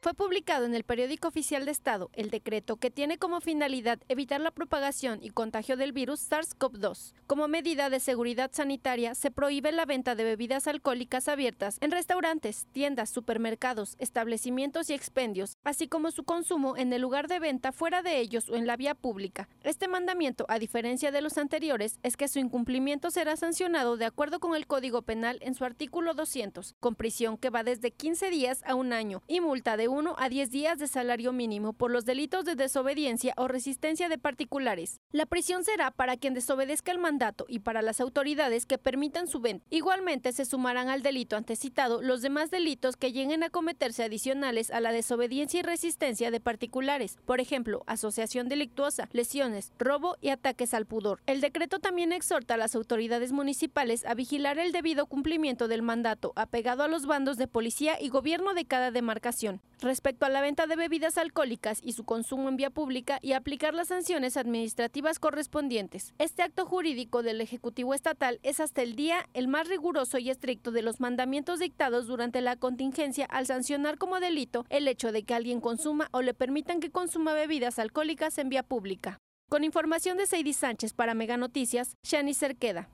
Fue publicado en el periódico oficial de Estado el decreto que tiene como finalidad evitar la propagación y contagio del virus SARS-CoV-2. Como medida de seguridad sanitaria, se prohíbe la venta de bebidas alcohólicas abiertas en restaurantes, tiendas, supermercados, establecimientos y expendios, así como su consumo en el lugar de venta fuera de ellos o en la vía pública. Este mandamiento, a diferencia de los anteriores, es que su incumplimiento será sancionado de acuerdo con el Código Penal en su artículo 200, con prisión que va desde 15 días a un año y multa de 1 a 10 días de salario mínimo por los delitos de desobediencia o resistencia de particulares. La prisión será para quien desobedezca el mandato y para las autoridades que permitan su venta. Igualmente se sumarán al delito antecitado los demás delitos que lleguen a cometerse adicionales a la desobediencia y resistencia de particulares, por ejemplo, asociación delictuosa, lesiones, robo y ataques al pudor. El decreto también exhorta a las autoridades municipales a vigilar el debido cumplimiento del mandato apegado a los bandos de policía y gobierno de cada demarcación respecto a la venta de bebidas alcohólicas y su consumo en vía pública y aplicar las sanciones administrativas correspondientes. Este acto jurídico del Ejecutivo Estatal es hasta el día el más riguroso y estricto de los mandamientos dictados durante la contingencia al sancionar como delito el hecho de que alguien consuma o le permitan que consuma bebidas alcohólicas en vía pública. Con información de Seidy Sánchez para Mega Noticias, Shani Cerqueda.